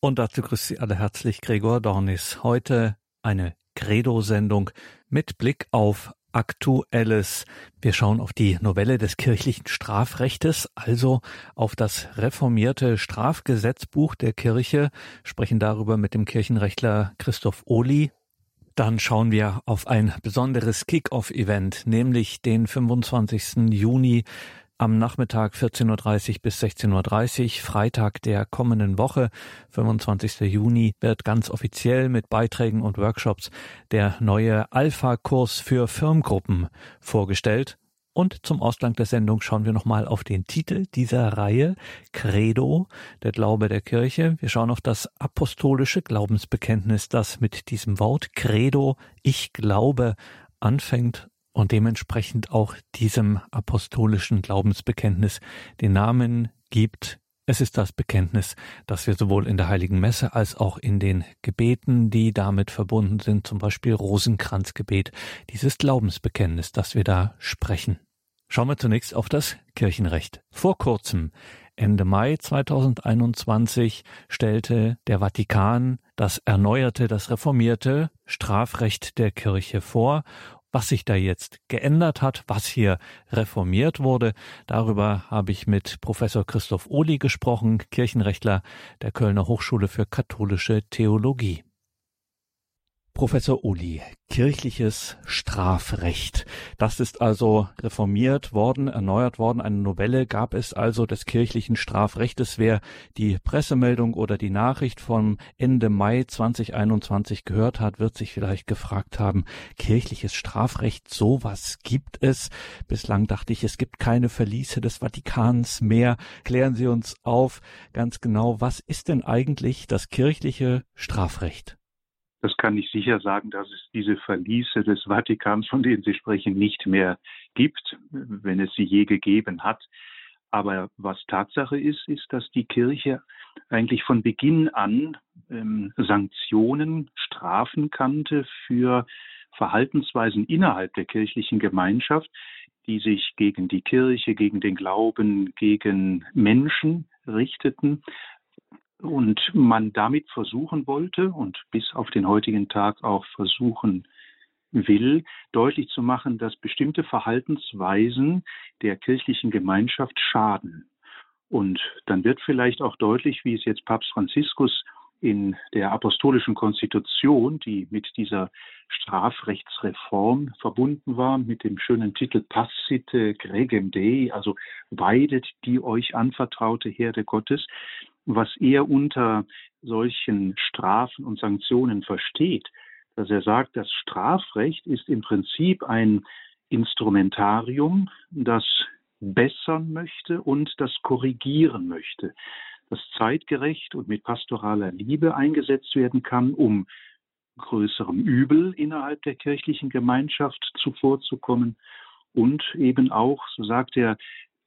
Und dazu grüßt Sie alle herzlich Gregor Dornis. Heute eine Credo-Sendung mit Blick auf Aktuelles. Wir schauen auf die Novelle des kirchlichen Strafrechtes, also auf das reformierte Strafgesetzbuch der Kirche, sprechen darüber mit dem Kirchenrechtler Christoph Ohli. Dann schauen wir auf ein besonderes Kick-Off-Event, nämlich den 25. Juni am Nachmittag 14.30 Uhr bis 16.30 Uhr, Freitag der kommenden Woche, 25. Juni, wird ganz offiziell mit Beiträgen und Workshops der neue Alpha-Kurs für Firmengruppen vorgestellt. Und zum Ausgang der Sendung schauen wir nochmal auf den Titel dieser Reihe, Credo, der Glaube der Kirche. Wir schauen auf das apostolische Glaubensbekenntnis, das mit diesem Wort Credo, ich glaube, anfängt und dementsprechend auch diesem apostolischen Glaubensbekenntnis den Namen gibt. Es ist das Bekenntnis, das wir sowohl in der Heiligen Messe als auch in den Gebeten, die damit verbunden sind, zum Beispiel Rosenkranzgebet, dieses Glaubensbekenntnis, das wir da sprechen. Schauen wir zunächst auf das Kirchenrecht. Vor kurzem, Ende Mai 2021, stellte der Vatikan das erneuerte, das reformierte Strafrecht der Kirche vor was sich da jetzt geändert hat, was hier reformiert wurde, darüber habe ich mit Professor Christoph Ohli gesprochen, Kirchenrechtler der Kölner Hochschule für katholische Theologie. Professor Uli, kirchliches Strafrecht. Das ist also reformiert worden, erneuert worden. Eine Novelle gab es also des kirchlichen Strafrechtes. Wer die Pressemeldung oder die Nachricht vom Ende Mai 2021 gehört hat, wird sich vielleicht gefragt haben, kirchliches Strafrecht, sowas gibt es. Bislang dachte ich, es gibt keine Verliese des Vatikans mehr. Klären Sie uns auf ganz genau, was ist denn eigentlich das kirchliche Strafrecht? Das kann ich sicher sagen, dass es diese Verliese des Vatikans, von denen Sie sprechen, nicht mehr gibt, wenn es sie je gegeben hat. Aber was Tatsache ist, ist, dass die Kirche eigentlich von Beginn an ähm, Sanktionen, Strafen kannte für Verhaltensweisen innerhalb der kirchlichen Gemeinschaft, die sich gegen die Kirche, gegen den Glauben, gegen Menschen richteten, und man damit versuchen wollte und bis auf den heutigen Tag auch versuchen will, deutlich zu machen, dass bestimmte Verhaltensweisen der kirchlichen Gemeinschaft schaden. Und dann wird vielleicht auch deutlich, wie es jetzt Papst Franziskus in der apostolischen Konstitution, die mit dieser Strafrechtsreform verbunden war, mit dem schönen Titel Passite Gregem Dei, also weidet die euch anvertraute Herde Gottes, was er unter solchen Strafen und Sanktionen versteht, dass er sagt, das Strafrecht ist im Prinzip ein Instrumentarium, das bessern möchte und das korrigieren möchte, das zeitgerecht und mit pastoraler Liebe eingesetzt werden kann, um größerem Übel innerhalb der kirchlichen Gemeinschaft zuvorzukommen. Und eben auch, so sagt er,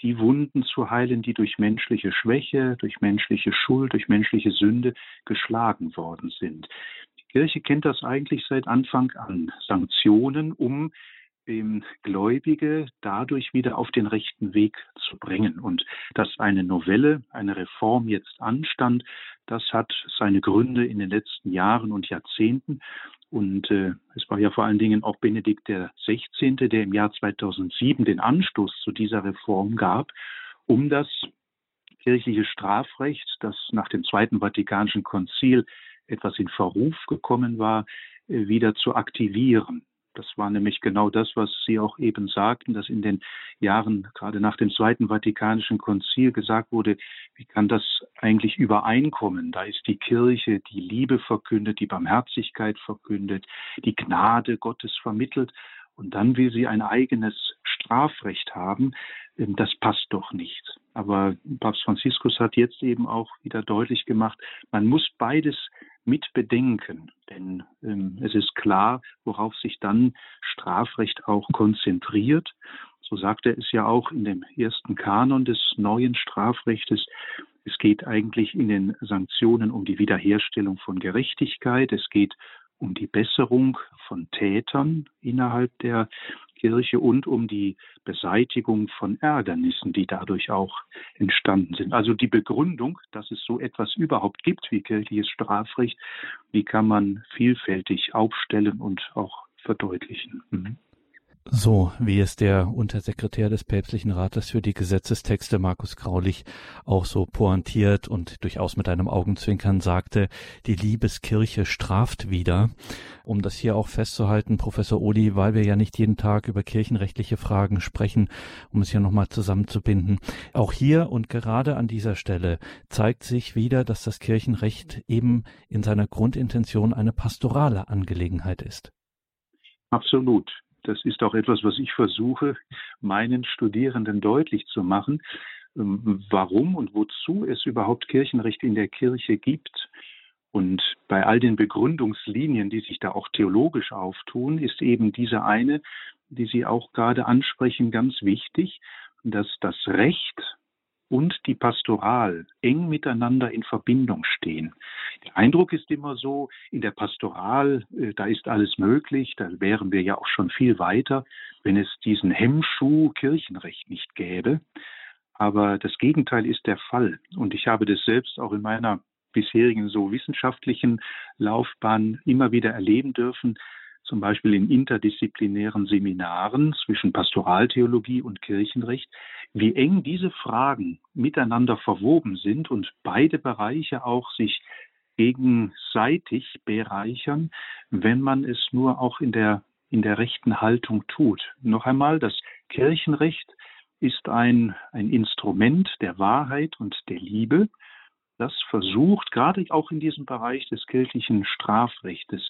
die Wunden zu heilen, die durch menschliche Schwäche, durch menschliche Schuld, durch menschliche Sünde geschlagen worden sind. Die Kirche kennt das eigentlich seit Anfang an. Sanktionen, um ähm, Gläubige dadurch wieder auf den rechten Weg zu bringen. Und dass eine Novelle, eine Reform jetzt anstand, das hat seine Gründe in den letzten Jahren und Jahrzehnten. Und äh, es war ja vor allen Dingen auch Benedikt der 16., der im Jahr 2007 den Anstoß zu dieser Reform gab, um das kirchliche Strafrecht, das nach dem Zweiten Vatikanischen Konzil etwas in Verruf gekommen war, äh, wieder zu aktivieren. Das war nämlich genau das, was Sie auch eben sagten, dass in den Jahren gerade nach dem Zweiten Vatikanischen Konzil gesagt wurde, wie kann das eigentlich übereinkommen? Da ist die Kirche, die Liebe verkündet, die Barmherzigkeit verkündet, die Gnade Gottes vermittelt und dann will sie ein eigenes Strafrecht haben. Ähm, das passt doch nicht. Aber Papst Franziskus hat jetzt eben auch wieder deutlich gemacht, man muss beides mit bedenken. Denn ähm, es ist klar, worauf sich dann Strafrecht auch konzentriert. So sagt er es ja auch in dem ersten Kanon des neuen Strafrechtes. Es geht eigentlich in den Sanktionen um die Wiederherstellung von Gerechtigkeit. Es geht um die Besserung von Tätern innerhalb der Kirche und um die Beseitigung von Ärgernissen, die dadurch auch entstanden sind. Also die Begründung, dass es so etwas überhaupt gibt wie kirchliches Strafrecht, die kann man vielfältig aufstellen und auch verdeutlichen. Mhm. So wie es der Untersekretär des Päpstlichen Rates für die Gesetzestexte Markus Graulich auch so pointiert und durchaus mit einem Augenzwinkern sagte, die Liebeskirche straft wieder. Um das hier auch festzuhalten, Professor Odi, weil wir ja nicht jeden Tag über kirchenrechtliche Fragen sprechen, um es hier nochmal zusammenzubinden. Auch hier und gerade an dieser Stelle zeigt sich wieder, dass das Kirchenrecht eben in seiner Grundintention eine pastorale Angelegenheit ist. Absolut. Das ist auch etwas, was ich versuche, meinen Studierenden deutlich zu machen, ähm, warum und wozu es überhaupt Kirchenrecht in der Kirche gibt. Und bei all den Begründungslinien, die sich da auch theologisch auftun, ist eben diese eine, die Sie auch gerade ansprechen, ganz wichtig, dass das Recht und die Pastoral eng miteinander in Verbindung stehen. Der Eindruck ist immer so, in der Pastoral, äh, da ist alles möglich, da wären wir ja auch schon viel weiter, wenn es diesen Hemmschuh Kirchenrecht nicht gäbe. Aber das Gegenteil ist der Fall. Und ich habe das selbst auch in meiner bisherigen so wissenschaftlichen Laufbahn immer wieder erleben dürfen, zum Beispiel in interdisziplinären Seminaren zwischen Pastoraltheologie und Kirchenrecht, wie eng diese Fragen miteinander verwoben sind und beide Bereiche auch sich gegenseitig bereichern, wenn man es nur auch in der, in der rechten Haltung tut. Noch einmal, das Kirchenrecht ist ein, ein Instrument der Wahrheit und der Liebe, das versucht, gerade auch in diesem Bereich des kirchlichen Strafrechtes,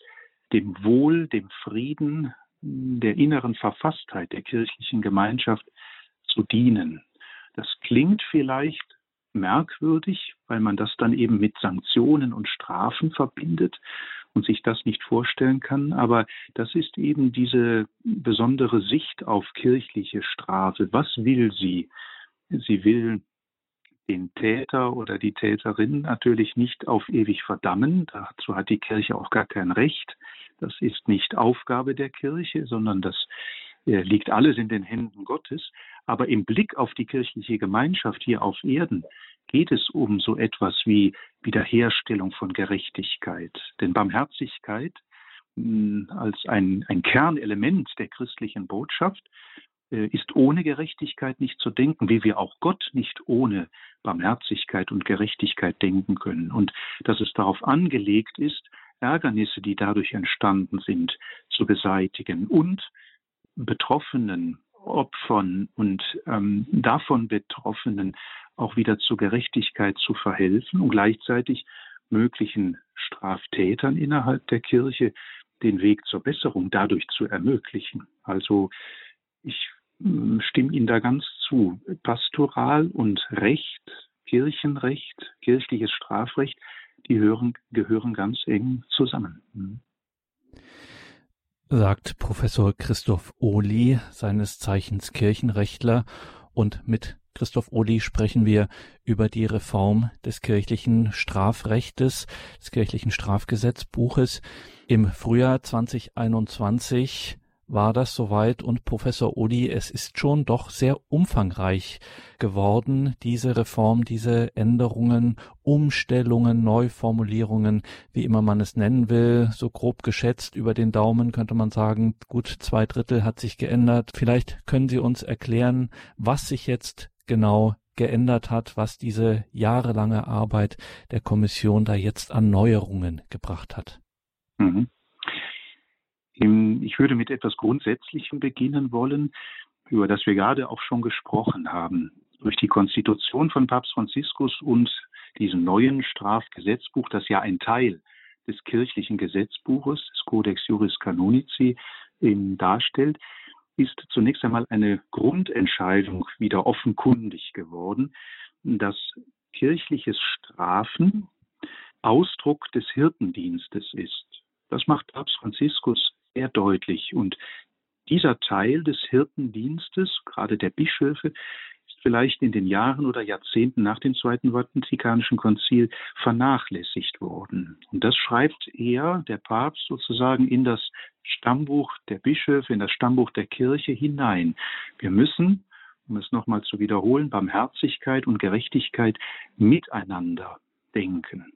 dem Wohl, dem Frieden, der inneren Verfasstheit der kirchlichen Gemeinschaft zu dienen. Das klingt vielleicht merkwürdig, weil man das dann eben mit Sanktionen und Strafen verbindet und sich das nicht vorstellen kann. Aber das ist eben diese besondere Sicht auf kirchliche Strafe. Was will sie? Sie will den Täter oder die Täterin natürlich nicht auf ewig verdammen. Dazu hat die Kirche auch gar kein Recht. Das ist nicht Aufgabe der Kirche, sondern das äh, liegt alles in den Händen Gottes. Aber im Blick auf die kirchliche Gemeinschaft hier auf Erden geht es um so etwas wie Wiederherstellung von Gerechtigkeit. Denn Barmherzigkeit hm, als ein, ein Kernelement der christlichen Botschaft äh, ist ohne Gerechtigkeit nicht zu denken, wie wir auch Gott nicht ohne Barmherzigkeit und Gerechtigkeit denken können. Und dass es darauf angelegt ist, Ärgernisse, die dadurch entstanden sind, zu beseitigen und Betroffenen, Opfern und ähm, davon Betroffenen auch wieder zur Gerechtigkeit zu verhelfen und gleichzeitig möglichen Straftätern innerhalb der Kirche den Weg zur Besserung dadurch zu ermöglichen. Also ich hm, stimme Ihnen da ganz zu. Pastoral und Recht, Kirchenrecht, kirchliches Strafrecht, die hören, gehören ganz eng zusammen. Hm. Sagt Professor Christoph Ohli, seines Zeichens Kirchenrechtler. Und mit Christoph Ohli sprechen wir über die Reform des kirchlichen Strafrechtes, des kirchlichen Strafgesetzbuches. Im Frühjahr 2021 war das soweit und Professor Odi, es ist schon doch sehr umfangreich geworden, diese Reform, diese Änderungen, Umstellungen, Neuformulierungen, wie immer man es nennen will, so grob geschätzt über den Daumen könnte man sagen, gut zwei Drittel hat sich geändert. Vielleicht können Sie uns erklären, was sich jetzt genau geändert hat, was diese jahrelange Arbeit der Kommission da jetzt an Neuerungen gebracht hat. Mhm. Ich würde mit etwas Grundsätzlichem beginnen wollen, über das wir gerade auch schon gesprochen haben. Durch die Konstitution von Papst Franziskus und diesem neuen Strafgesetzbuch, das ja ein Teil des kirchlichen Gesetzbuches, des Codex Juris Canonici, darstellt, ist zunächst einmal eine Grundentscheidung wieder offenkundig geworden, dass kirchliches Strafen Ausdruck des Hirtendienstes ist. Das macht Papst Franziskus sehr deutlich. Und dieser Teil des Hirtendienstes, gerade der Bischöfe, ist vielleicht in den Jahren oder Jahrzehnten nach dem Zweiten Vatikanischen Konzil vernachlässigt worden. Und das schreibt er, der Papst, sozusagen in das Stammbuch der Bischöfe, in das Stammbuch der Kirche hinein. Wir müssen, um es nochmal zu wiederholen, Barmherzigkeit und Gerechtigkeit miteinander denken.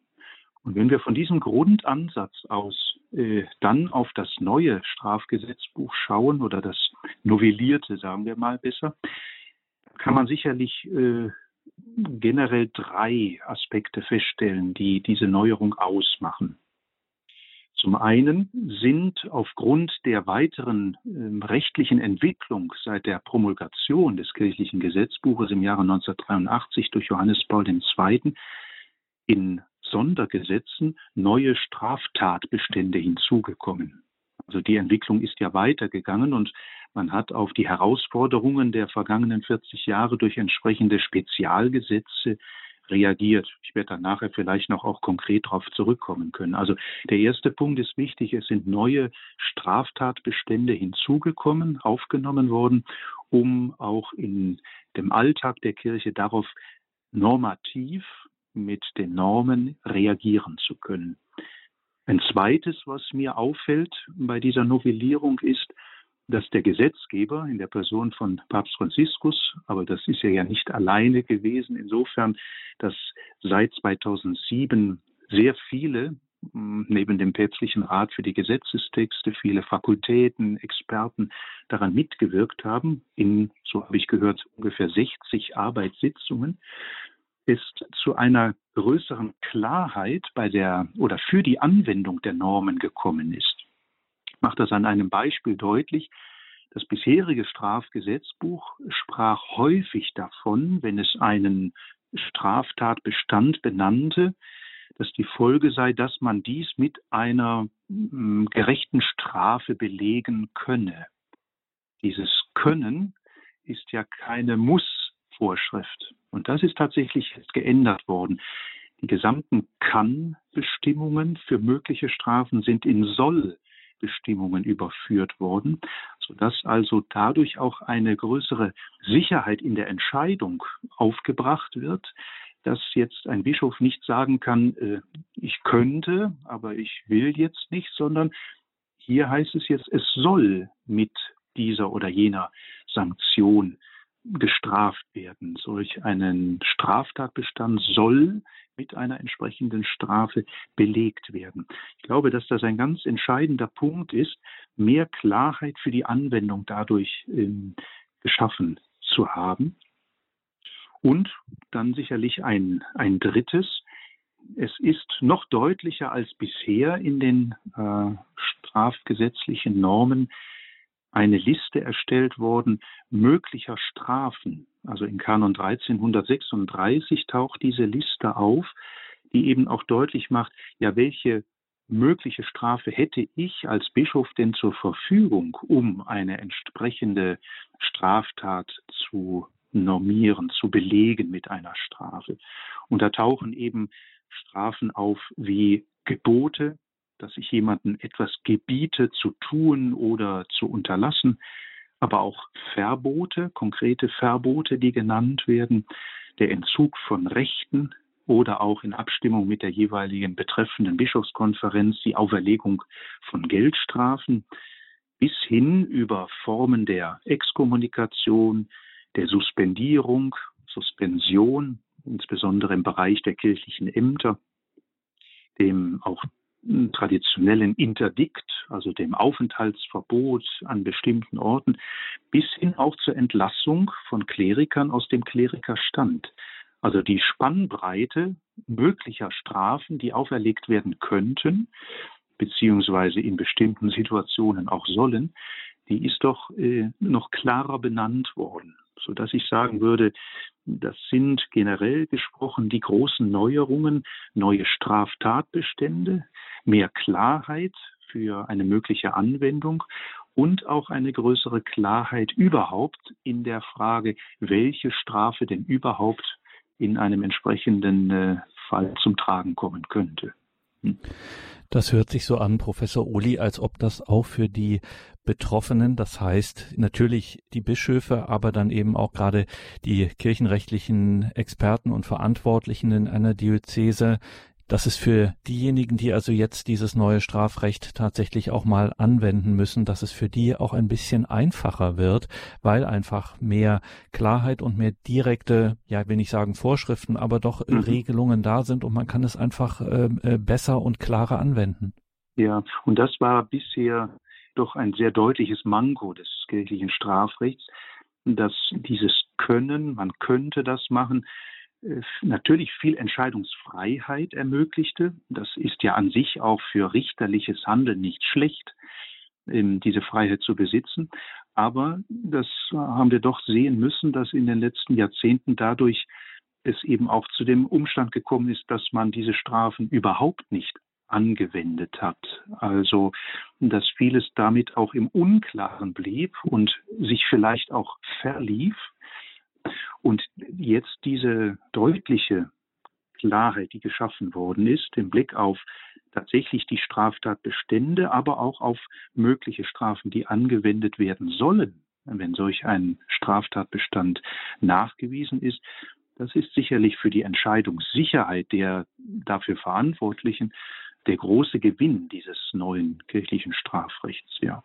Und wenn wir von diesem Grundansatz aus dann auf das neue Strafgesetzbuch schauen oder das novellierte, sagen wir mal besser, kann man sicherlich äh, generell drei Aspekte feststellen, die diese Neuerung ausmachen. Zum einen sind aufgrund der weiteren äh, rechtlichen Entwicklung seit der Promulgation des kirchlichen Gesetzbuches im Jahre 1983 durch Johannes Paul II. in Sondergesetzen neue Straftatbestände hinzugekommen. Also die Entwicklung ist ja weitergegangen und man hat auf die Herausforderungen der vergangenen 40 Jahre durch entsprechende Spezialgesetze reagiert. Ich werde dann nachher vielleicht noch auch konkret darauf zurückkommen können. Also der erste Punkt ist wichtig, es sind neue Straftatbestände hinzugekommen, aufgenommen worden, um auch in dem Alltag der Kirche darauf normativ mit den Normen reagieren zu können. Ein zweites, was mir auffällt bei dieser Novellierung ist, dass der Gesetzgeber in der Person von Papst Franziskus, aber das ist er ja nicht alleine gewesen, insofern, dass seit 2007 sehr viele hm, neben dem päpstlichen Rat für die Gesetzestexte viele Fakultäten, Experten daran mitgewirkt haben, in, so habe ich gehört, ungefähr 60 Arbeitssitzungen, ist zu einer größeren Klarheit bei der oder für die Anwendung der Normen gekommen ist mache das an einem Beispiel deutlich. Das bisherige Strafgesetzbuch sprach häufig davon, wenn es einen Straftatbestand benannte, dass die Folge sei, dass man dies mit einer mm, gerechten Strafe belegen könne. Dieses Können ist ja keine Muss-Vorschrift. Und das ist tatsächlich geändert worden. Die gesamten Kann-Bestimmungen für mögliche Strafen sind in Soll Bestimmungen überführt worden, sodass also dadurch auch eine größere Sicherheit in der Entscheidung aufgebracht wird, dass jetzt ein Bischof nicht sagen kann, äh, ich könnte, aber ich will jetzt nicht, sondern hier heißt es jetzt, es soll mit dieser oder jener Sanktion gestraft werden. Solch einen Straftatbestand soll mit einer entsprechenden Strafe belegt werden. Ich glaube, dass das ein ganz entscheidender Punkt ist, mehr Klarheit für die Anwendung dadurch ähm, geschaffen zu haben. Und dann sicherlich ein, ein drittes, es ist noch deutlicher als bisher in den äh, strafgesetzlichen Normen eine Liste erstellt worden möglicher Strafen. Also in Kanon 1336 taucht diese Liste auf, die eben auch deutlich macht, ja, welche mögliche Strafe hätte ich als Bischof denn zur Verfügung, um eine entsprechende Straftat zu normieren, zu belegen mit einer Strafe. Und da tauchen eben Strafen auf wie Gebote, dass ich jemanden etwas gebiete zu tun oder zu unterlassen, aber auch Verbote, konkrete Verbote, die genannt werden, der Entzug von Rechten oder auch in Abstimmung mit der jeweiligen betreffenden Bischofskonferenz die Auferlegung von Geldstrafen bis hin über Formen der Exkommunikation, der Suspendierung, Suspension, insbesondere im Bereich der kirchlichen Ämter, dem auch traditionellen Interdikt, also dem Aufenthaltsverbot an bestimmten Orten, bis hin auch zur Entlassung von Klerikern aus dem Klerikerstand. Also die Spannbreite möglicher Strafen, die auferlegt werden könnten, beziehungsweise in bestimmten Situationen auch sollen, die ist doch äh, noch klarer benannt worden, so dass ich sagen würde, das sind generell gesprochen die großen Neuerungen, neue Straftatbestände, mehr Klarheit für eine mögliche Anwendung und auch eine größere Klarheit überhaupt in der Frage, welche Strafe denn überhaupt in einem entsprechenden äh, Fall zum Tragen kommen könnte. Hm. Das hört sich so an, Professor Uli, als ob das auch für die Betroffenen, das heißt natürlich die Bischöfe, aber dann eben auch gerade die kirchenrechtlichen Experten und Verantwortlichen in einer Diözese dass es für diejenigen, die also jetzt dieses neue Strafrecht tatsächlich auch mal anwenden müssen, dass es für die auch ein bisschen einfacher wird, weil einfach mehr Klarheit und mehr direkte, ja, will nicht sagen Vorschriften, aber doch mhm. Regelungen da sind und man kann es einfach äh, äh, besser und klarer anwenden. Ja, und das war bisher doch ein sehr deutliches Manko des kirchlichen Strafrechts, dass dieses Können, man könnte das machen, natürlich viel Entscheidungsfreiheit ermöglichte. Das ist ja an sich auch für richterliches Handeln nicht schlecht, ähm, diese Freiheit zu besitzen. Aber das haben wir doch sehen müssen, dass in den letzten Jahrzehnten dadurch es eben auch zu dem Umstand gekommen ist, dass man diese Strafen überhaupt nicht angewendet hat. Also, dass vieles damit auch im Unklaren blieb und sich vielleicht auch verlief. Und jetzt diese deutliche Klarheit, die geschaffen worden ist, im Blick auf tatsächlich die Straftatbestände, aber auch auf mögliche Strafen, die angewendet werden sollen, wenn solch ein Straftatbestand nachgewiesen ist, das ist sicherlich für die Entscheidungssicherheit der dafür Verantwortlichen der große Gewinn dieses neuen kirchlichen Strafrechts, ja.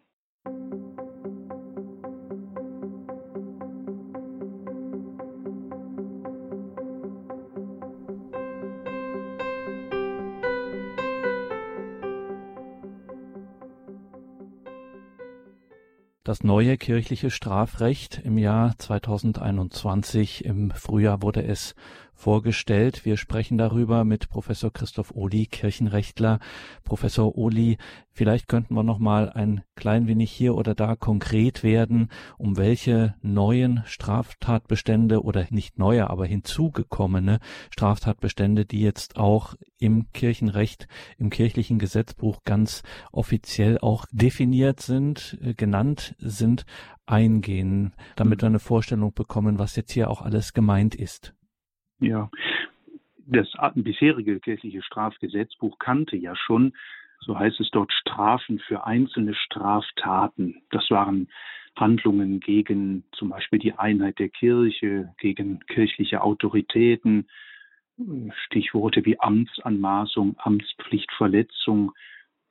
Das neue kirchliche Strafrecht im Jahr 2021, im Frühjahr wurde es vorgestellt. Wir sprechen darüber mit Professor Christoph Ohli, Kirchenrechtler. Professor Ohli, vielleicht könnten wir noch mal ein klein wenig hier oder da konkret werden, um welche neuen Straftatbestände oder nicht neue, aber hinzugekommene Straftatbestände, die jetzt auch im Kirchenrecht, im kirchlichen Gesetzbuch ganz offiziell auch definiert sind, äh, genannt sind, eingehen, damit wir eine Vorstellung bekommen, was jetzt hier auch alles gemeint ist. Ja, das bisherige kirchliche Strafgesetzbuch kannte ja schon, so heißt es dort, Strafen für einzelne Straftaten. Das waren Handlungen gegen zum Beispiel die Einheit der Kirche, gegen kirchliche Autoritäten, Stichworte wie Amtsanmaßung, Amtspflichtverletzung,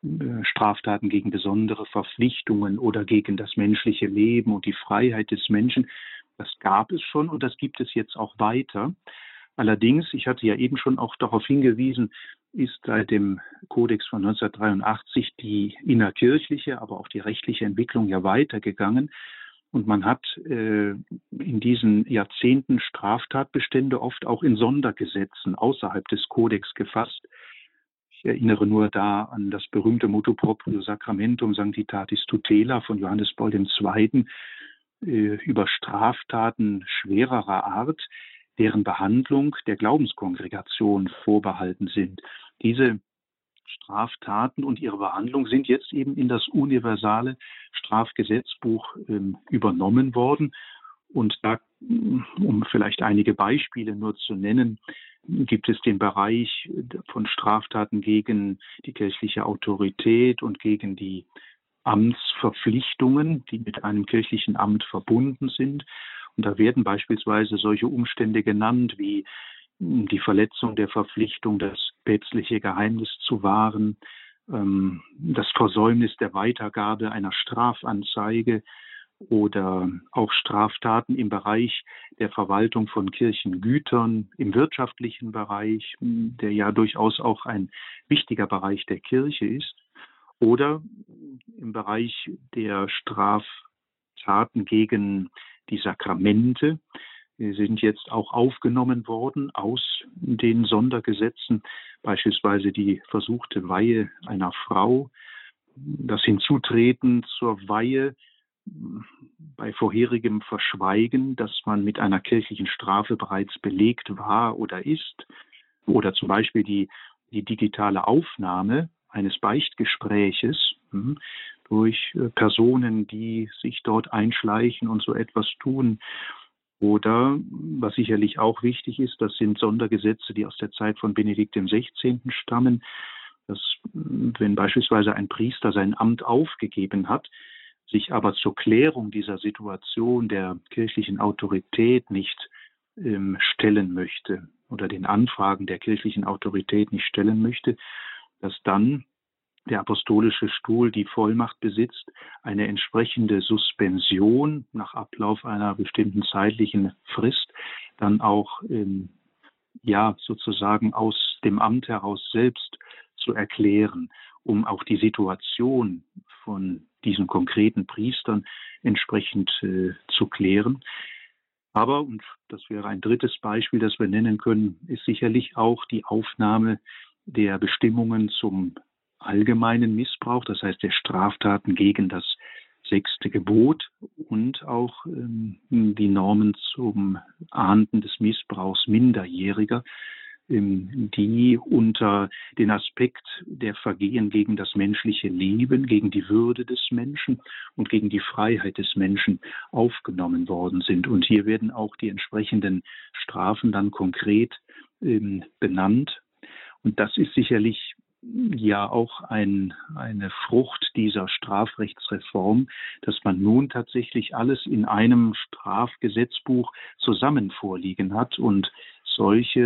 äh, Straftaten gegen besondere Verpflichtungen oder gegen das menschliche Leben und die Freiheit des Menschen. Das gab es schon und das gibt es jetzt auch weiter. Allerdings, ich hatte ja eben schon auch darauf hingewiesen, ist seit dem Kodex von 1983 die innerkirchliche, aber auch die rechtliche Entwicklung ja weitergegangen. Und man hat äh, in diesen Jahrzehnten Straftatbestände oft auch in Sondergesetzen außerhalb des Kodex gefasst. Ich erinnere nur da an das berühmte Motto proprio sacramentum sanctitatis tutela von Johannes Paul II. Äh, über Straftaten schwererer Art, deren Behandlung der Glaubenskongregation vorbehalten sind. Diese Straftaten und ihre Behandlung sind jetzt eben in das universale Strafgesetzbuch ähm, übernommen worden. Und da, um vielleicht einige Beispiele nur zu nennen, gibt es den Bereich von Straftaten gegen die kirchliche Autorität und gegen die Amtsverpflichtungen, die mit einem kirchlichen Amt verbunden sind. Und da werden beispielsweise solche Umstände genannt wie hm, die Verletzung der Verpflichtung, das päpstliche Geheimnis zu wahren, ähm, das Versäumnis der Weitergabe einer Strafanzeige oder auch Straftaten im Bereich der Verwaltung von Kirchengütern, im wirtschaftlichen Bereich, hm, der ja durchaus auch ein wichtiger Bereich der Kirche ist, oder im Bereich der Straftaten gegen die Sakramente sind jetzt auch aufgenommen worden aus den Sondergesetzen, beispielsweise die versuchte Weihe einer Frau, das Hinzutreten zur Weihe bei vorherigem Verschweigen, dass man mit einer kirchlichen Strafe bereits belegt war oder ist, oder zum Beispiel die, die digitale Aufnahme eines Beichtgespräches, hm, durch äh, Personen, die sich dort einschleichen und so etwas tun. Oder, was sicherlich auch wichtig ist, das sind Sondergesetze, die aus der Zeit von Benedikt XVI. stammen, dass wenn beispielsweise ein Priester sein Amt aufgegeben hat, sich aber zur Klärung dieser Situation der kirchlichen Autorität nicht ähm, stellen möchte, oder den Anfragen der kirchlichen Autorität nicht stellen möchte, dass dann der apostolische Stuhl die Vollmacht besitzt, eine entsprechende Suspension nach Ablauf einer bestimmten zeitlichen Frist dann auch ähm, ja sozusagen aus dem Amt heraus selbst zu erklären, um auch die Situation von diesen konkreten Priestern entsprechend äh, zu klären. Aber, und das wäre ein drittes Beispiel, das wir nennen können, ist sicherlich auch die Aufnahme der Bestimmungen zum allgemeinen Missbrauch, das heißt der Straftaten gegen das sechste Gebot und auch ähm, die Normen zum Ahnden des Missbrauchs Minderjähriger, ähm, die unter den Aspekt der Vergehen gegen das menschliche Leben, gegen die Würde des Menschen und gegen die Freiheit des Menschen aufgenommen worden sind. Und hier werden auch die entsprechenden Strafen dann konkret ähm, benannt. Und das ist sicherlich ja auch ein, eine Frucht dieser Strafrechtsreform, dass man nun tatsächlich alles in einem Strafgesetzbuch zusammen vorliegen hat und solche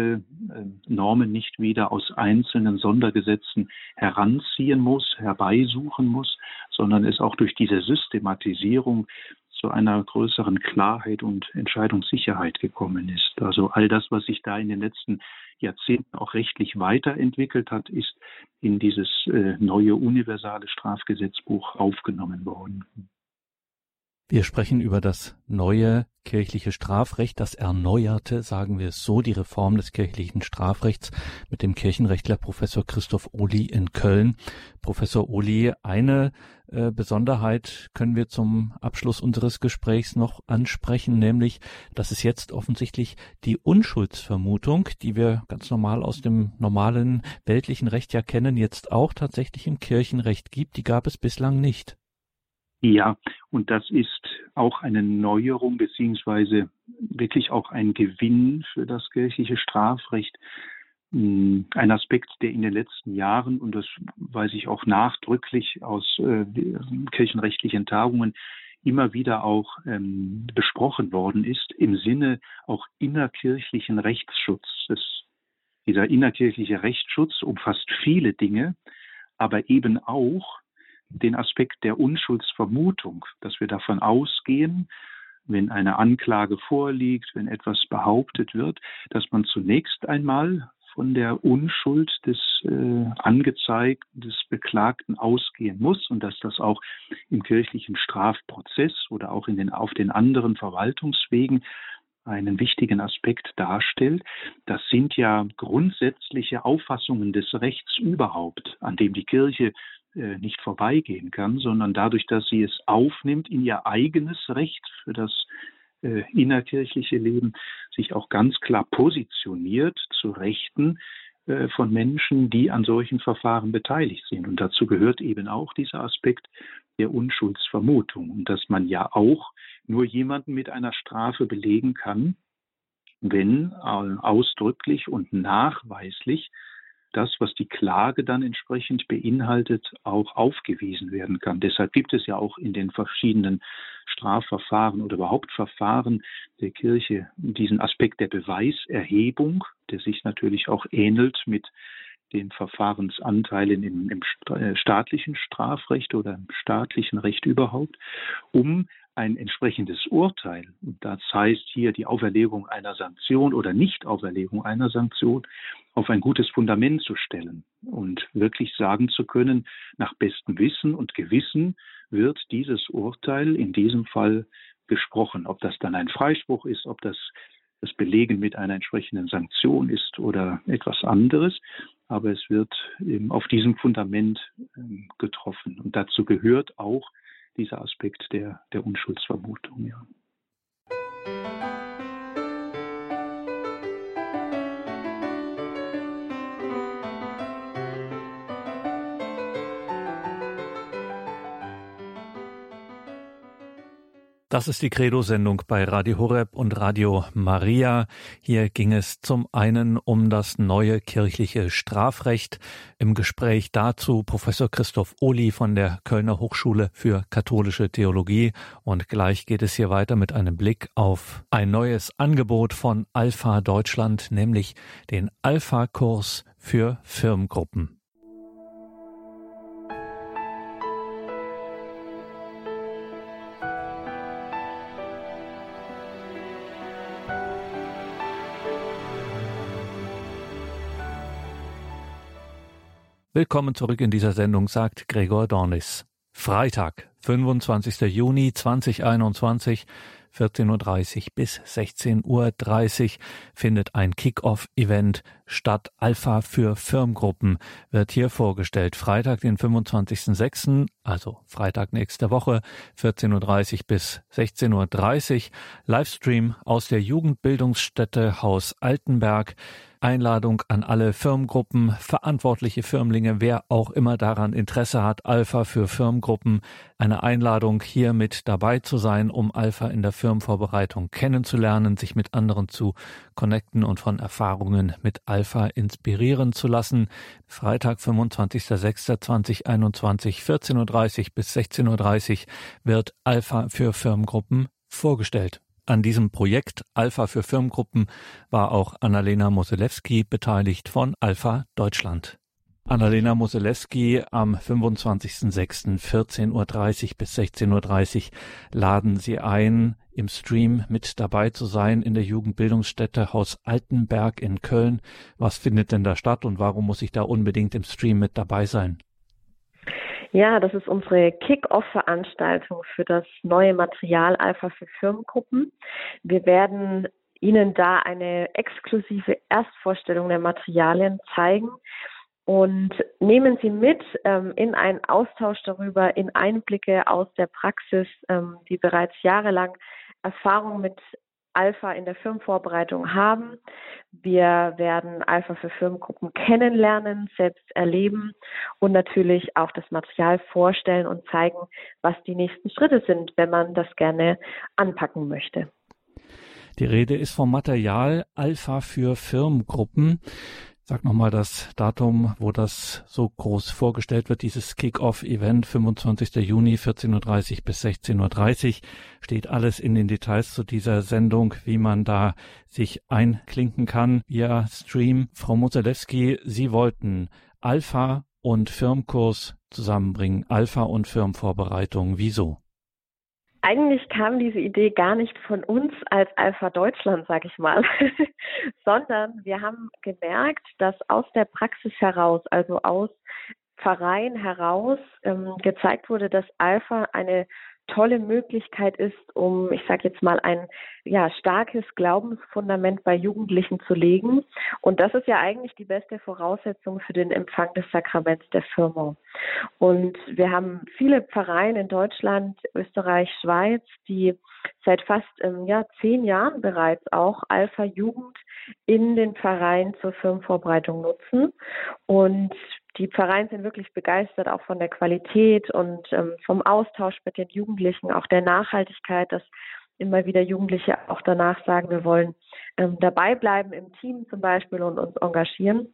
äh, Normen nicht wieder aus einzelnen Sondergesetzen heranziehen muss, herbeisuchen muss, sondern es auch durch diese Systematisierung zu einer größeren Klarheit und Entscheidungssicherheit gekommen ist. Also all das, was sich da in den letzten Jahrzehnten auch rechtlich weiterentwickelt hat, ist in dieses äh, neue universale Strafgesetzbuch aufgenommen worden. Wir sprechen über das neue kirchliche Strafrecht, das erneuerte, sagen wir es so, die Reform des kirchlichen Strafrechts mit dem Kirchenrechtler Professor Christoph Ohli in Köln. Professor Ohli, eine äh, Besonderheit können wir zum Abschluss unseres Gesprächs noch ansprechen, nämlich, dass es jetzt offensichtlich die Unschuldsvermutung, die wir ganz normal aus dem normalen weltlichen Recht ja kennen, jetzt auch tatsächlich im Kirchenrecht gibt. Die gab es bislang nicht. Ja, und das ist auch eine Neuerung beziehungsweise wirklich auch ein Gewinn für das kirchliche Strafrecht. Hm, ein Aspekt, der in den letzten Jahren, und das weiß ich auch nachdrücklich aus äh, kirchenrechtlichen Tagungen, immer wieder auch ähm, besprochen worden ist, im Sinne auch innerkirchlichen Rechtsschutzes. Dieser innerkirchliche Rechtsschutz umfasst viele Dinge, aber eben auch den Aspekt der Unschuldsvermutung, dass wir davon ausgehen, wenn eine Anklage vorliegt, wenn etwas behauptet wird, dass man zunächst einmal von der Unschuld des äh, Angezeigten, des Beklagten ausgehen muss und dass das auch im kirchlichen Strafprozess oder auch in den, auf den anderen Verwaltungswegen einen wichtigen Aspekt darstellt. Das sind ja grundsätzliche Auffassungen des Rechts überhaupt, an dem die Kirche nicht vorbeigehen kann, sondern dadurch, dass sie es aufnimmt in ihr eigenes Recht für das äh, innerkirchliche Leben, sich auch ganz klar positioniert zu Rechten äh, von Menschen, die an solchen Verfahren beteiligt sind. Und dazu gehört eben auch dieser Aspekt der Unschuldsvermutung und dass man ja auch nur jemanden mit einer Strafe belegen kann, wenn äh, ausdrücklich und nachweislich das, was die Klage dann entsprechend beinhaltet, auch aufgewiesen werden kann. Deshalb gibt es ja auch in den verschiedenen Strafverfahren oder überhaupt Verfahren der Kirche diesen Aspekt der Beweiserhebung, der sich natürlich auch ähnelt mit den Verfahrensanteilen im, im äh, staatlichen Strafrecht oder im staatlichen Recht überhaupt, um ein entsprechendes Urteil, das heißt hier die Auferlegung einer Sanktion oder Nichtauferlegung einer Sanktion, auf ein gutes Fundament zu stellen und wirklich sagen zu können, nach bestem Wissen und Gewissen wird dieses Urteil in diesem Fall gesprochen. Ob das dann ein Freispruch ist, ob das das Belegen mit einer entsprechenden Sanktion ist oder etwas anderes. Aber es wird eben auf diesem Fundament ähm, getroffen. Und dazu gehört auch dieser Aspekt der, der Unschuldsvermutung. Ja. Das ist die Credo-Sendung bei Radio Horeb und Radio Maria. Hier ging es zum einen um das neue kirchliche Strafrecht. Im Gespräch dazu Professor Christoph Ohli von der Kölner Hochschule für katholische Theologie. Und gleich geht es hier weiter mit einem Blick auf ein neues Angebot von Alpha Deutschland, nämlich den Alpha-Kurs für Firmengruppen. Willkommen zurück in dieser Sendung, sagt Gregor Dornis. Freitag, 25. Juni 2021, 14.30 Uhr bis 16.30 Uhr findet ein Kick-Off-Event statt. Alpha für Firmengruppen wird hier vorgestellt. Freitag, den 25.06., also Freitag nächste Woche, 14.30 Uhr bis 16.30 Uhr. Livestream aus der Jugendbildungsstätte Haus Altenberg. Einladung an alle Firmengruppen, verantwortliche Firmlinge, wer auch immer daran Interesse hat, Alpha für Firmengruppen, eine Einladung hier mit dabei zu sein, um Alpha in der Firmenvorbereitung kennenzulernen, sich mit anderen zu connecten und von Erfahrungen mit Alpha inspirieren zu lassen. Freitag, 25.06.2021, 14.30 Uhr bis 16.30 Uhr wird Alpha für Firmengruppen vorgestellt. An diesem Projekt Alpha für Firmengruppen war auch Annalena Moselewski beteiligt von Alpha Deutschland. Annalena Moselewski am 25.06.14.30 Uhr bis 16.30 Uhr laden Sie ein, im Stream mit dabei zu sein in der Jugendbildungsstätte Haus Altenberg in Köln. Was findet denn da statt und warum muss ich da unbedingt im Stream mit dabei sein? Ja, das ist unsere Kick-Off-Veranstaltung für das neue Material Alpha für Firmengruppen. Wir werden Ihnen da eine exklusive Erstvorstellung der Materialien zeigen und nehmen Sie mit ähm, in einen Austausch darüber, in Einblicke aus der Praxis, ähm, die bereits jahrelang Erfahrung mit Alpha in der Firmenvorbereitung haben. Wir werden Alpha für Firmengruppen kennenlernen, selbst erleben und natürlich auch das Material vorstellen und zeigen, was die nächsten Schritte sind, wenn man das gerne anpacken möchte. Die Rede ist vom Material Alpha für Firmengruppen. Sag nochmal das Datum, wo das so groß vorgestellt wird, dieses Kick-Off-Event, 25. Juni, 14.30 Uhr bis 16.30 Uhr. Steht alles in den Details zu dieser Sendung, wie man da sich einklinken kann via Stream. Frau Moselewski, Sie wollten Alpha und Firmkurs zusammenbringen, Alpha und Firmvorbereitung. Wieso? Eigentlich kam diese Idee gar nicht von uns als Alpha Deutschland, sag ich mal, sondern wir haben gemerkt, dass aus der Praxis heraus, also aus Verein heraus, ähm, gezeigt wurde, dass Alpha eine tolle Möglichkeit ist, um, ich sage jetzt mal, ein ja, starkes Glaubensfundament bei Jugendlichen zu legen. Und das ist ja eigentlich die beste Voraussetzung für den Empfang des Sakraments der Firma. Und wir haben viele Vereine in Deutschland, Österreich, Schweiz, die seit fast ähm, ja, zehn Jahren bereits auch Alpha Jugend in den Verein zur Firmenvorbereitung nutzen. Und die Vereine sind wirklich begeistert auch von der Qualität und ähm, vom Austausch mit den Jugendlichen, auch der Nachhaltigkeit, dass immer wieder Jugendliche auch danach sagen, wir wollen ähm, dabei bleiben im Team zum Beispiel und uns engagieren.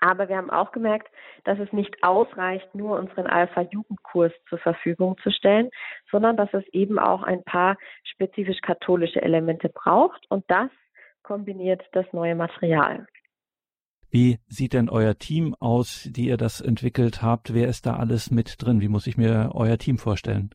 Aber wir haben auch gemerkt, dass es nicht ausreicht, nur unseren Alpha-Jugendkurs zur Verfügung zu stellen, sondern dass es eben auch ein paar spezifisch katholische Elemente braucht. Und das kombiniert das neue Material. Wie sieht denn euer Team aus, die ihr das entwickelt habt? Wer ist da alles mit drin? Wie muss ich mir euer Team vorstellen?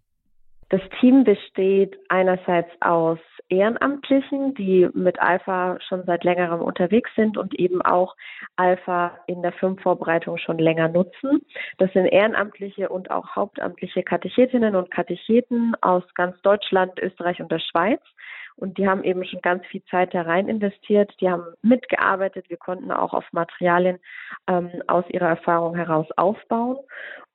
Das Team besteht einerseits aus Ehrenamtlichen, die mit Alpha schon seit längerem unterwegs sind und eben auch Alpha in der Firmenvorbereitung schon länger nutzen. Das sind ehrenamtliche und auch hauptamtliche Katechetinnen und Katecheten aus ganz Deutschland, Österreich und der Schweiz. Und die haben eben schon ganz viel Zeit da rein investiert. Die haben mitgearbeitet. Wir konnten auch auf Materialien ähm, aus ihrer Erfahrung heraus aufbauen.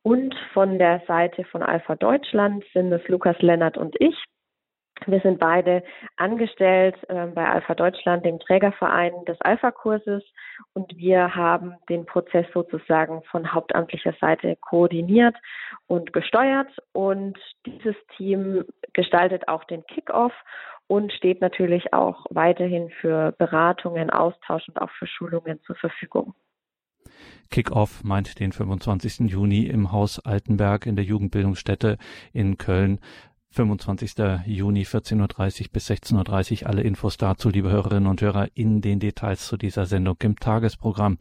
Und von der Seite von Alpha Deutschland sind es Lukas Lennart und ich. Wir sind beide angestellt äh, bei Alpha Deutschland, dem Trägerverein des Alpha-Kurses, und wir haben den Prozess sozusagen von hauptamtlicher Seite koordiniert und gesteuert. Und dieses Team gestaltet auch den Kickoff und steht natürlich auch weiterhin für Beratungen, Austausch und auch für Schulungen zur Verfügung. Kickoff meint den 25. Juni im Haus Altenberg in der Jugendbildungsstätte in Köln. 25. Juni 14.30 Uhr bis 16.30 Uhr. Alle Infos dazu, liebe Hörerinnen und Hörer, in den Details zu dieser Sendung im Tagesprogramm.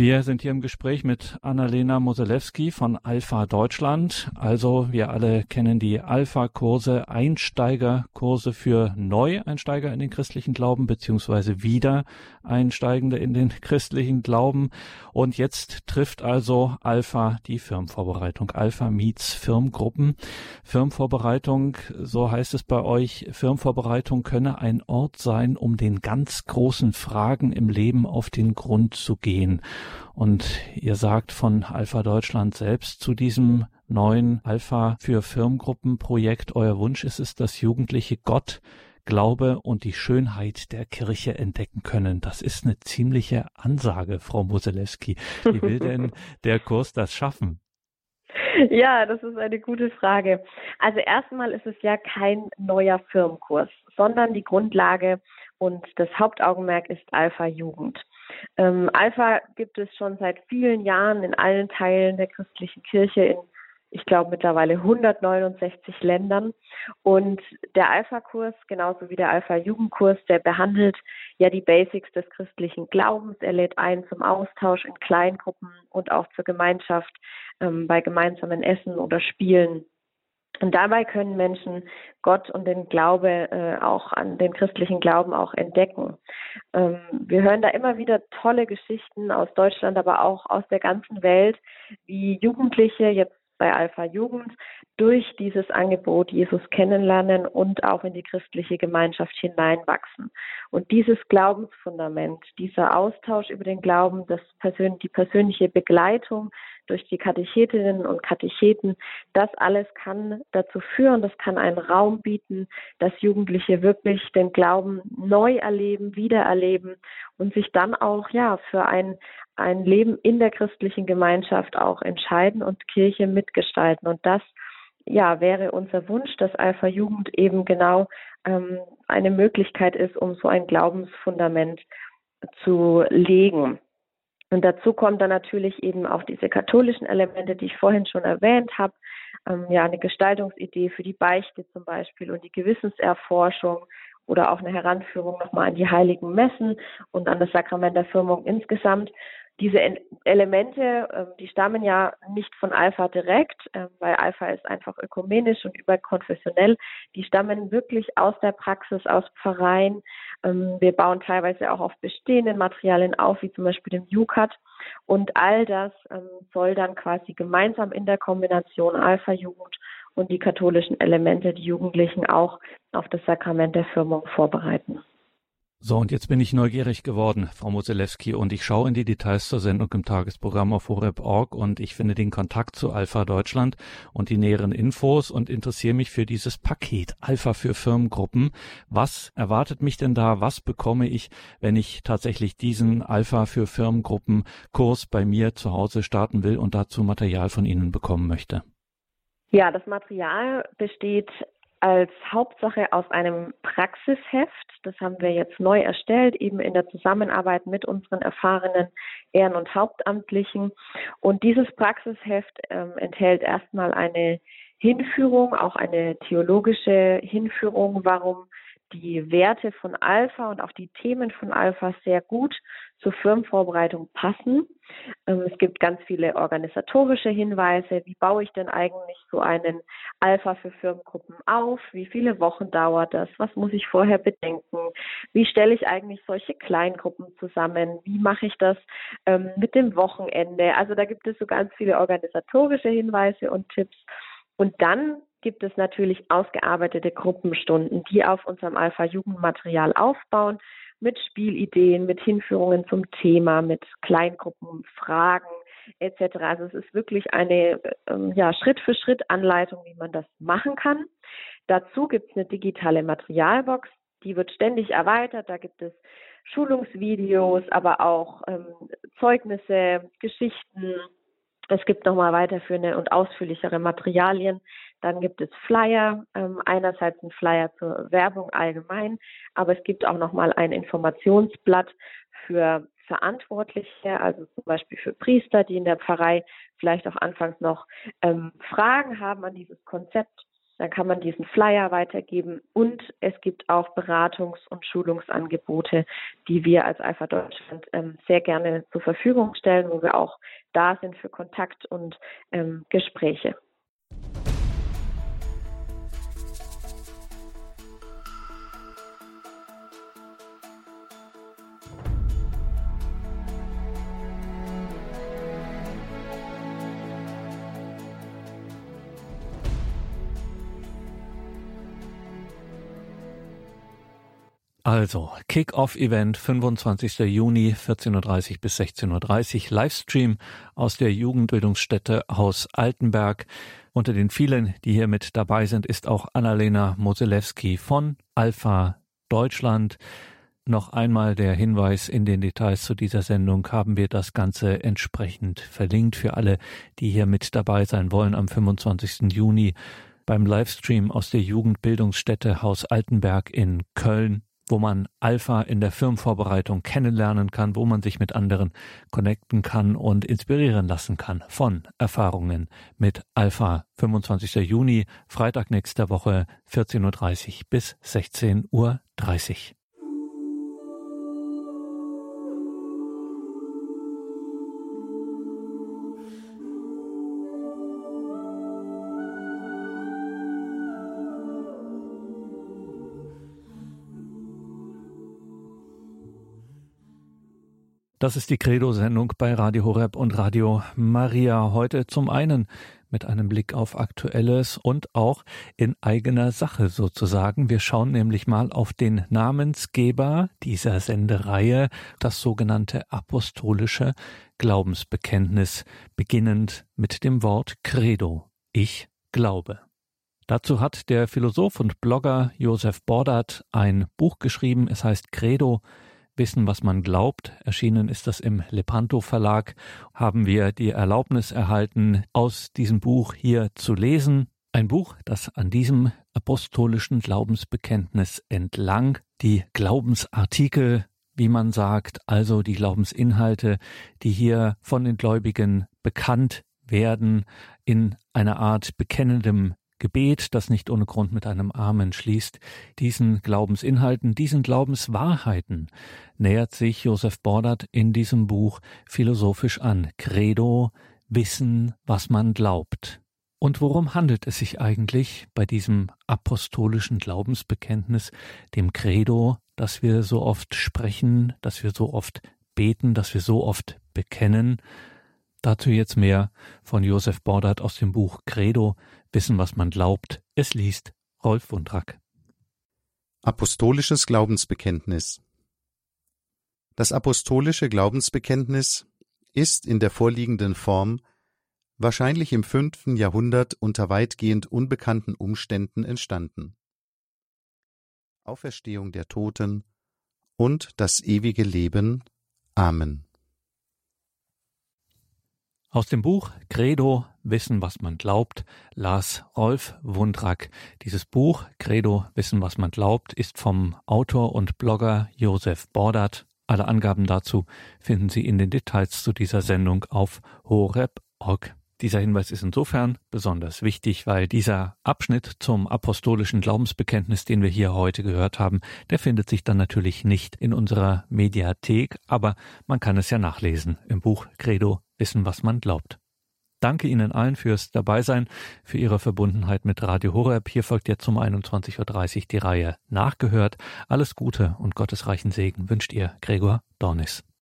Wir sind hier im Gespräch mit Annalena Moselewski von Alpha Deutschland. Also wir alle kennen die Alpha-Kurse, Einsteigerkurse für Neueinsteiger in den christlichen Glauben beziehungsweise Wiedereinsteigende in den christlichen Glauben. Und jetzt trifft also Alpha die Firmenvorbereitung. Alpha meets Firmengruppen. Firmenvorbereitung, so heißt es bei euch, Firmenvorbereitung könne ein Ort sein, um den ganz großen Fragen im Leben auf den Grund zu gehen. Und ihr sagt von Alpha Deutschland selbst zu diesem neuen Alpha für Firmengruppen Projekt, euer Wunsch ist es, dass Jugendliche Gott, Glaube und die Schönheit der Kirche entdecken können. Das ist eine ziemliche Ansage, Frau Moselewski. Wie will denn der Kurs das schaffen? Ja, das ist eine gute Frage. Also erstmal ist es ja kein neuer Firmenkurs, sondern die Grundlage und das Hauptaugenmerk ist Alpha Jugend. Ähm, Alpha gibt es schon seit vielen Jahren in allen Teilen der christlichen Kirche in, ich glaube, mittlerweile 169 Ländern. Und der Alpha-Kurs, genauso wie der Alpha-Jugendkurs, der behandelt ja die Basics des christlichen Glaubens. Er lädt ein zum Austausch in Kleingruppen und auch zur Gemeinschaft ähm, bei gemeinsamen Essen oder Spielen. Und dabei können Menschen Gott und den Glaube äh, auch an den christlichen Glauben auch entdecken. Ähm, wir hören da immer wieder tolle Geschichten aus Deutschland, aber auch aus der ganzen Welt, wie Jugendliche jetzt bei Alpha Jugend durch dieses Angebot Jesus kennenlernen und auch in die christliche Gemeinschaft hineinwachsen. Und dieses Glaubensfundament, dieser Austausch über den Glauben, das Persön die persönliche Begleitung durch die Katechetinnen und Katecheten, das alles kann dazu führen, das kann einen Raum bieten, dass Jugendliche wirklich den Glauben neu erleben, wiedererleben und sich dann auch ja für ein ein Leben in der christlichen Gemeinschaft auch entscheiden und Kirche mitgestalten. Und das ja, wäre unser Wunsch, dass Alpha Jugend eben genau ähm, eine Möglichkeit ist, um so ein Glaubensfundament zu legen. Und dazu kommen dann natürlich eben auch diese katholischen Elemente, die ich vorhin schon erwähnt habe. Ähm, ja, eine Gestaltungsidee für die Beichte zum Beispiel und die Gewissenserforschung oder auch eine Heranführung nochmal an die heiligen Messen und an das Sakrament der Firmung insgesamt diese Elemente, ähm, die stammen ja nicht von Alpha direkt, ähm, weil Alpha ist einfach ökumenisch und überkonfessionell. Die stammen wirklich aus der Praxis, aus Pfarreien. Ähm, wir bauen teilweise auch auf bestehenden Materialien auf, wie zum Beispiel dem UCAT. Und all das soll dann quasi gemeinsam in der Kombination Alpha-Jugend und die katholischen Elemente die Jugendlichen auch auf das Sakrament der Firmung vorbereiten. So, und jetzt bin ich neugierig geworden, Frau Moselewski, und ich schaue in die Details zur Sendung im Tagesprogramm auf horeb.org und ich finde den Kontakt zu Alpha Deutschland und die näheren Infos und interessiere mich für dieses Paket Alpha für Firmengruppen. Was erwartet mich denn da? Was bekomme ich, wenn ich tatsächlich diesen Alpha für Firmengruppen Kurs bei mir zu Hause starten will und dazu Material von Ihnen bekommen möchte? Ja, das Material besteht als Hauptsache aus einem Praxisheft. Das haben wir jetzt neu erstellt, eben in der Zusammenarbeit mit unseren erfahrenen Ehren- und Hauptamtlichen. Und dieses Praxisheft ähm, enthält erstmal eine Hinführung, auch eine theologische Hinführung, warum die Werte von Alpha und auch die Themen von Alpha sehr gut zur Firmenvorbereitung passen. Ähm, es gibt ganz viele organisatorische Hinweise. Wie baue ich denn eigentlich so einen Alpha für Firmengruppen auf? Wie viele Wochen dauert das? Was muss ich vorher bedenken? Wie stelle ich eigentlich solche Kleingruppen zusammen? Wie mache ich das ähm, mit dem Wochenende? Also da gibt es so ganz viele organisatorische Hinweise und Tipps. Und dann gibt es natürlich ausgearbeitete Gruppenstunden, die auf unserem Alpha-Jugendmaterial aufbauen, mit Spielideen, mit Hinführungen zum Thema, mit Kleingruppenfragen, etc. Also es ist wirklich eine ähm, ja, Schritt-für-Schritt-Anleitung, wie man das machen kann. Dazu gibt es eine digitale Materialbox, die wird ständig erweitert. Da gibt es Schulungsvideos, aber auch ähm, Zeugnisse, Geschichten. Es gibt nochmal weiterführende und ausführlichere Materialien. Dann gibt es Flyer, ähm, einerseits ein Flyer zur Werbung allgemein, aber es gibt auch nochmal ein Informationsblatt für Verantwortliche, also zum Beispiel für Priester, die in der Pfarrei vielleicht auch anfangs noch ähm, Fragen haben an dieses Konzept dann kann man diesen Flyer weitergeben und es gibt auch Beratungs- und Schulungsangebote, die wir als Alpha Deutschland ähm, sehr gerne zur Verfügung stellen, wo wir auch da sind für Kontakt und ähm, Gespräche. Also, Kick-Off-Event 25. Juni 14.30 bis 16.30 Uhr, Livestream aus der Jugendbildungsstätte Haus Altenberg. Unter den vielen, die hier mit dabei sind, ist auch Annalena Moselewski von Alpha Deutschland. Noch einmal der Hinweis in den Details zu dieser Sendung haben wir das Ganze entsprechend verlinkt für alle, die hier mit dabei sein wollen am 25. Juni beim Livestream aus der Jugendbildungsstätte Haus Altenberg in Köln wo man Alpha in der Firmenvorbereitung kennenlernen kann, wo man sich mit anderen connecten kann und inspirieren lassen kann von Erfahrungen mit Alpha. 25. Juni, Freitag nächster Woche, 14.30 Uhr bis 16.30 Uhr. Das ist die Credo-Sendung bei Radio Horeb und Radio Maria. Heute zum einen mit einem Blick auf Aktuelles und auch in eigener Sache sozusagen. Wir schauen nämlich mal auf den Namensgeber dieser Sendereihe, das sogenannte apostolische Glaubensbekenntnis, beginnend mit dem Wort Credo. Ich glaube. Dazu hat der Philosoph und Blogger Josef Bordert ein Buch geschrieben. Es heißt Credo Wissen, was man glaubt. Erschienen ist das im Lepanto Verlag. Haben wir die Erlaubnis erhalten, aus diesem Buch hier zu lesen. Ein Buch, das an diesem apostolischen Glaubensbekenntnis entlang die Glaubensartikel, wie man sagt, also die Glaubensinhalte, die hier von den Gläubigen bekannt werden, in einer Art bekennendem Gebet, das nicht ohne Grund mit einem Amen schließt, diesen Glaubensinhalten, diesen Glaubenswahrheiten nähert sich Josef Bordert in diesem Buch philosophisch an. Credo, Wissen, was man glaubt. Und worum handelt es sich eigentlich bei diesem apostolischen Glaubensbekenntnis, dem Credo, das wir so oft sprechen, das wir so oft beten, das wir so oft bekennen? Dazu jetzt mehr von Josef Bordert aus dem Buch Credo, Wissen, was man glaubt. Es liest Rolf Wundrack. Apostolisches Glaubensbekenntnis Das apostolische Glaubensbekenntnis ist in der vorliegenden Form wahrscheinlich im fünften Jahrhundert unter weitgehend unbekannten Umständen entstanden. Auferstehung der Toten und das ewige Leben. Amen. Aus dem Buch Credo Wissen, was man glaubt, las Rolf Wundrack. Dieses Buch Credo Wissen, was man glaubt, ist vom Autor und Blogger Josef Bordert. Alle Angaben dazu finden Sie in den Details zu dieser Sendung auf horeb.org. Dieser Hinweis ist insofern besonders wichtig, weil dieser Abschnitt zum apostolischen Glaubensbekenntnis, den wir hier heute gehört haben, der findet sich dann natürlich nicht in unserer Mediathek, aber man kann es ja nachlesen im Buch Credo Wissen, was man glaubt. Danke Ihnen allen fürs Dabeisein, für Ihre Verbundenheit mit Radio Horeb. Hier folgt jetzt um 21.30 Uhr die Reihe Nachgehört. Alles Gute und gottesreichen Segen wünscht Ihr Gregor Dornis.